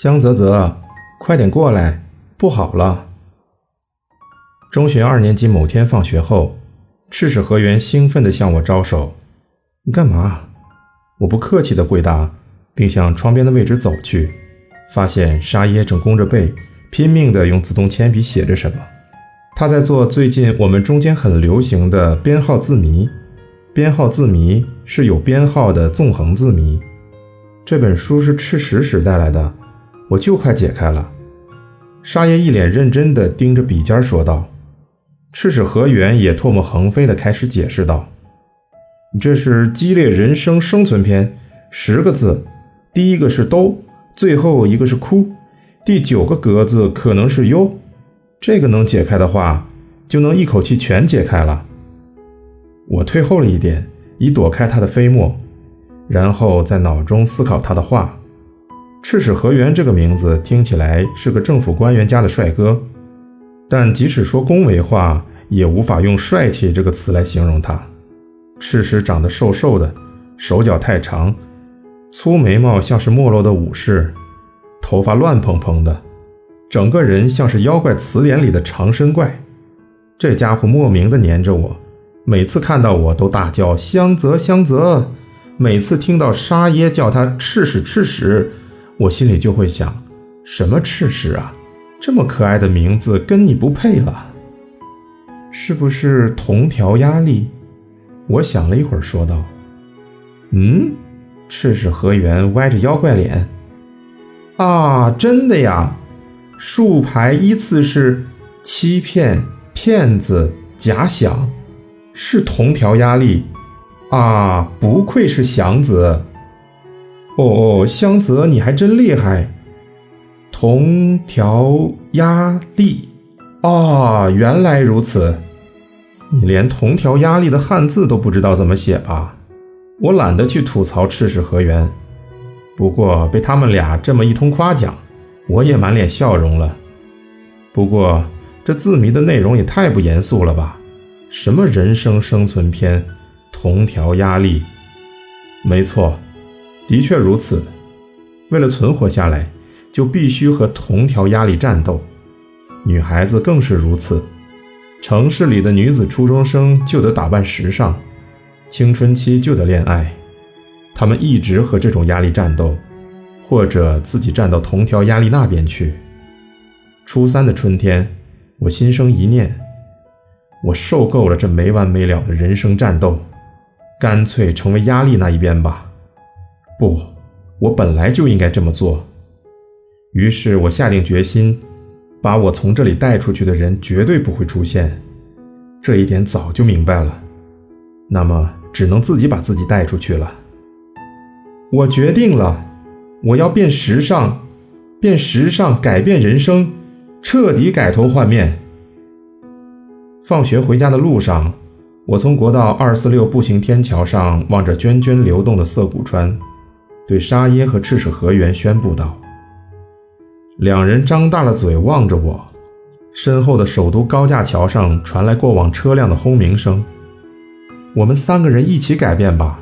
香泽泽，快点过来，不好了！中学二年级某天放学后，赤石河原兴奋地向我招手：“你干嘛？”我不客气地回答，并向窗边的位置走去，发现沙耶正弓着背，拼命地用自动铅笔写着什么。他在做最近我们中间很流行的编号字谜。编号字谜是有编号的纵横字谜。这本书是赤石时带来的。我就快解开了，沙耶一脸认真地盯着笔尖说道。赤使河原也唾沫横飞地开始解释道：“你这是激烈人生生存篇，十个字，第一个是都，最后一个是哭，第九个格子可能是忧。这个能解开的话，就能一口气全解开了。”我退后了一点，以躲开他的飞沫，然后在脑中思考他的话。赤使河原这个名字听起来是个政府官员家的帅哥，但即使说恭维话，也无法用帅气这个词来形容他。赤使长得瘦瘦的，手脚太长，粗眉毛像是没落的武士，头发乱蓬蓬的，整个人像是妖怪词典里的长身怪。这家伙莫名的黏着我，每次看到我都大叫香泽香泽，每次听到沙耶叫他赤使赤使。我心里就会想，什么赤石啊，这么可爱的名字跟你不配了，是不是同条压力？我想了一会儿，说道：“嗯，赤石河原歪着妖怪脸，啊，真的呀，竖排依次是欺骗、骗子、假想，是同条压力？啊，不愧是祥子。”哦哦，香泽，你还真厉害！同条压力啊，原来如此。你连同条压力的汉字都不知道怎么写吧？我懒得去吐槽赤石河源，不过被他们俩这么一通夸奖，我也满脸笑容了。不过这字谜的内容也太不严肃了吧？什么人生生存篇？同条压力？没错。的确如此，为了存活下来，就必须和同条压力战斗。女孩子更是如此，城市里的女子初中生就得打扮时尚，青春期就得恋爱，她们一直和这种压力战斗，或者自己站到同条压力那边去。初三的春天，我心生一念：我受够了这没完没了的人生战斗，干脆成为压力那一边吧。不，我本来就应该这么做。于是我下定决心，把我从这里带出去的人绝对不会出现。这一点早就明白了，那么只能自己把自己带出去了。我决定了，我要变时尚，变时尚，改变人生，彻底改头换面。放学回家的路上，我从国道二四六步行天桥上望着涓涓流动的涩谷川。对沙耶和赤石河原宣布道：“两人张大了嘴望着我，身后的首都高架桥上传来过往车辆的轰鸣声。我们三个人一起改变吧。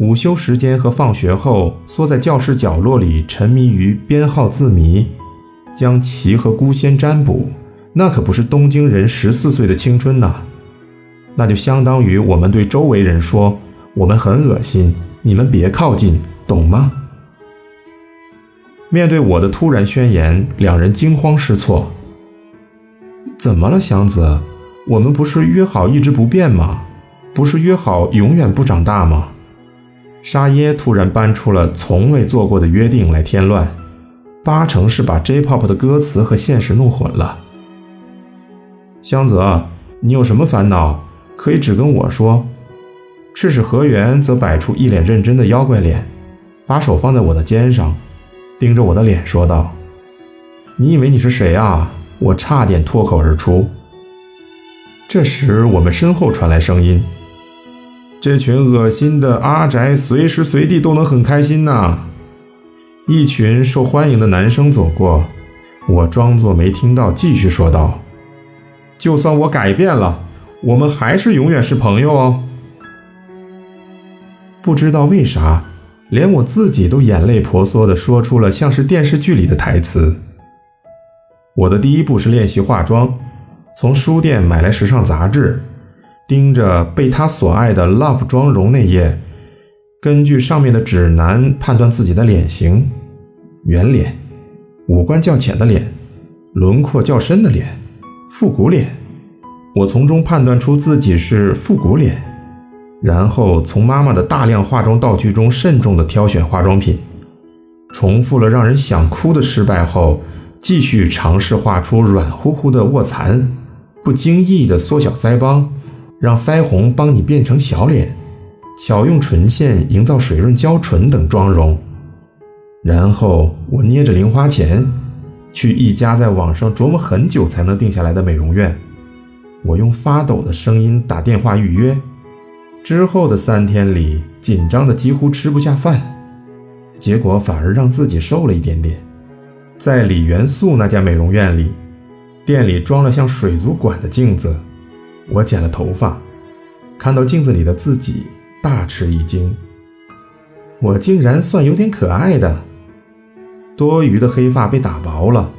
午休时间和放学后，缩在教室角落里沉迷于编号字谜，将棋和孤仙占卜，那可不是东京人十四岁的青春呐！那就相当于我们对周围人说：我们很恶心，你们别靠近。”懂吗？面对我的突然宣言，两人惊慌失措。怎么了，祥子？我们不是约好一直不变吗？不是约好永远不长大吗？沙耶突然搬出了从未做过的约定来添乱，八成是把 J-pop 的歌词和现实弄混了。香泽，你有什么烦恼，可以只跟我说。赤使河原则摆出一脸认真的妖怪脸。把手放在我的肩上，盯着我的脸说道：“你以为你是谁啊？”我差点脱口而出。这时，我们身后传来声音：“这群恶心的阿宅，随时随地都能很开心呐！”一群受欢迎的男生走过，我装作没听到，继续说道：“就算我改变了，我们还是永远是朋友哦。”不知道为啥。连我自己都眼泪婆娑地说出了像是电视剧里的台词。我的第一步是练习化妆，从书店买来时尚杂志，盯着被他所爱的 Love 妆容那页，根据上面的指南判断自己的脸型：圆脸、五官较浅的脸、轮廓较深的脸、复古脸。我从中判断出自己是复古脸。然后从妈妈的大量化妆道具中慎重地挑选化妆品，重复了让人想哭的失败后，继续尝试画出软乎乎的卧蚕，不经意地缩小腮帮，让腮红帮你变成小脸，巧用唇线营造水润娇唇等妆容。然后我捏着零花钱，去一家在网上琢磨很久才能定下来的美容院，我用发抖的声音打电话预约。之后的三天里，紧张的几乎吃不下饭，结果反而让自己瘦了一点点。在李元素那家美容院里，店里装了像水族馆的镜子，我剪了头发，看到镜子里的自己，大吃一惊。我竟然算有点可爱的，多余的黑发被打薄了，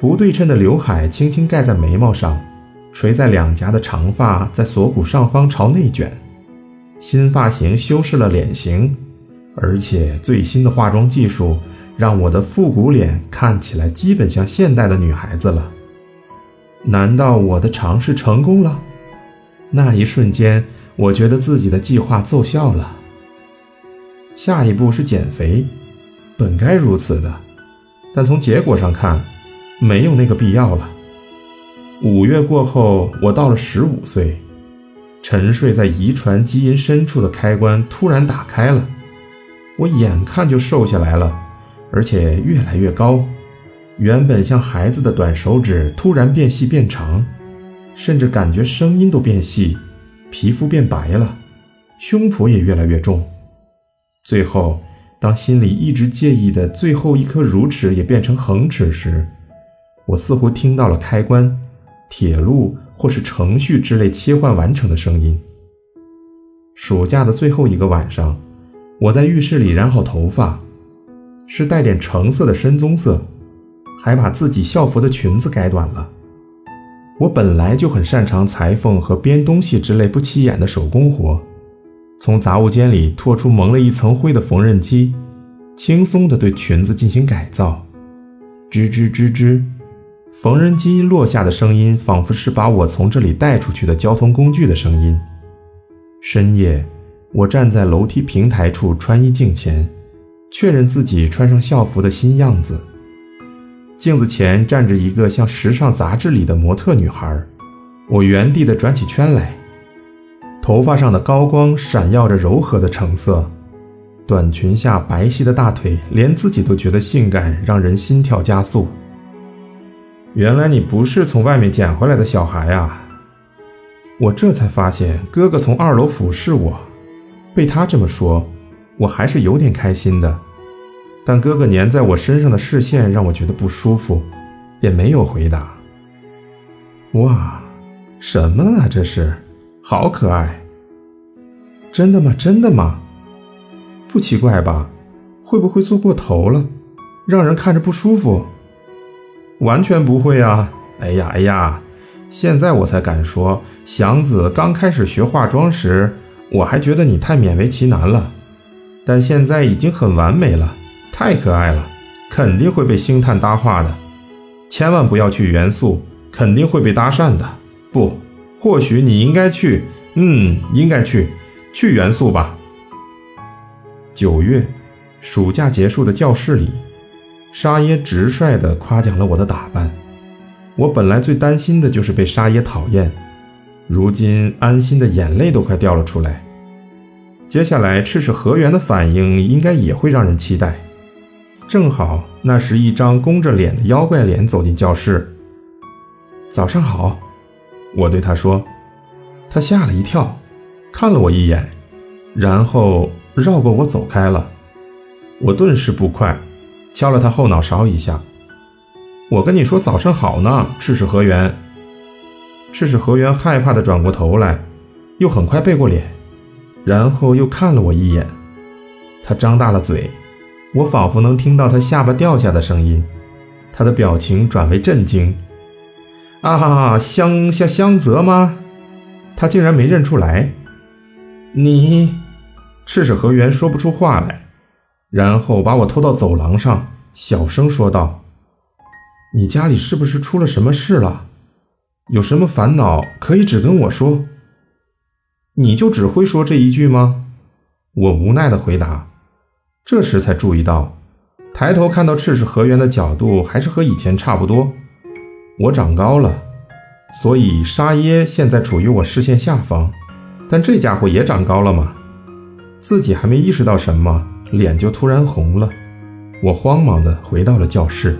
不对称的刘海轻轻盖在眉毛上，垂在两颊的长发在锁骨上方朝内卷。新发型修饰了脸型，而且最新的化妆技术让我的复古脸看起来基本像现代的女孩子了。难道我的尝试成功了？那一瞬间，我觉得自己的计划奏效了。下一步是减肥，本该如此的，但从结果上看，没有那个必要了。五月过后，我到了十五岁。沉睡在遗传基因深处的开关突然打开了，我眼看就瘦下来了，而且越来越高。原本像孩子的短手指突然变细变长，甚至感觉声音都变细，皮肤变白了，胸脯也越来越重。最后，当心里一直介意的最后一颗乳齿也变成恒齿时，我似乎听到了开关。铁路或是程序之类切换完成的声音。暑假的最后一个晚上，我在浴室里染好头发，是带点橙色的深棕色，还把自己校服的裙子改短了。我本来就很擅长裁缝和编东西之类不起眼的手工活，从杂物间里拖出蒙了一层灰的缝纫机，轻松地对裙子进行改造，吱吱吱吱。缝纫机落下的声音，仿佛是把我从这里带出去的交通工具的声音。深夜，我站在楼梯平台处穿衣镜前，确认自己穿上校服的新样子。镜子前站着一个像时尚杂志里的模特女孩，我原地的转起圈来，头发上的高光闪耀着柔和的橙色，短裙下白皙的大腿，连自己都觉得性感，让人心跳加速。原来你不是从外面捡回来的小孩啊！我这才发现哥哥从二楼俯视我，被他这么说，我还是有点开心的。但哥哥粘在我身上的视线让我觉得不舒服，也没有回答。哇，什么啊？这是，好可爱！真的吗？真的吗？不奇怪吧？会不会做过头了，让人看着不舒服？完全不会啊！哎呀哎呀，现在我才敢说，祥子刚开始学化妆时，我还觉得你太勉为其难了，但现在已经很完美了，太可爱了，肯定会被星探搭话的。千万不要去元素，肯定会被搭讪的。不，或许你应该去，嗯，应该去，去元素吧。九月，暑假结束的教室里。沙耶直率地夸奖了我的打扮，我本来最担心的就是被沙耶讨厌，如今安心的眼泪都快掉了出来。接下来赤石河原的反应应该也会让人期待。正好那时一张弓着脸的妖怪脸走进教室。早上好，我对他说，他吓了一跳，看了我一眼，然后绕过我走开了。我顿时不快。敲了他后脑勺一下，我跟你说早上好呢，赤石河原。赤石河原害怕的转过头来，又很快背过脸，然后又看了我一眼。他张大了嘴，我仿佛能听到他下巴掉下的声音。他的表情转为震惊。啊哈哈，香香香泽吗？他竟然没认出来。你，赤石河原说不出话来，然后把我拖到走廊上，小声说道：“你家里是不是出了什么事了？有什么烦恼可以只跟我说。你就只会说这一句吗？”我无奈的回答。这时才注意到。抬头看到赤石河原的角度还是和以前差不多。我长高了，所以沙耶现在处于我视线下方。但这家伙也长高了吗？自己还没意识到什么，脸就突然红了。我慌忙地回到了教室。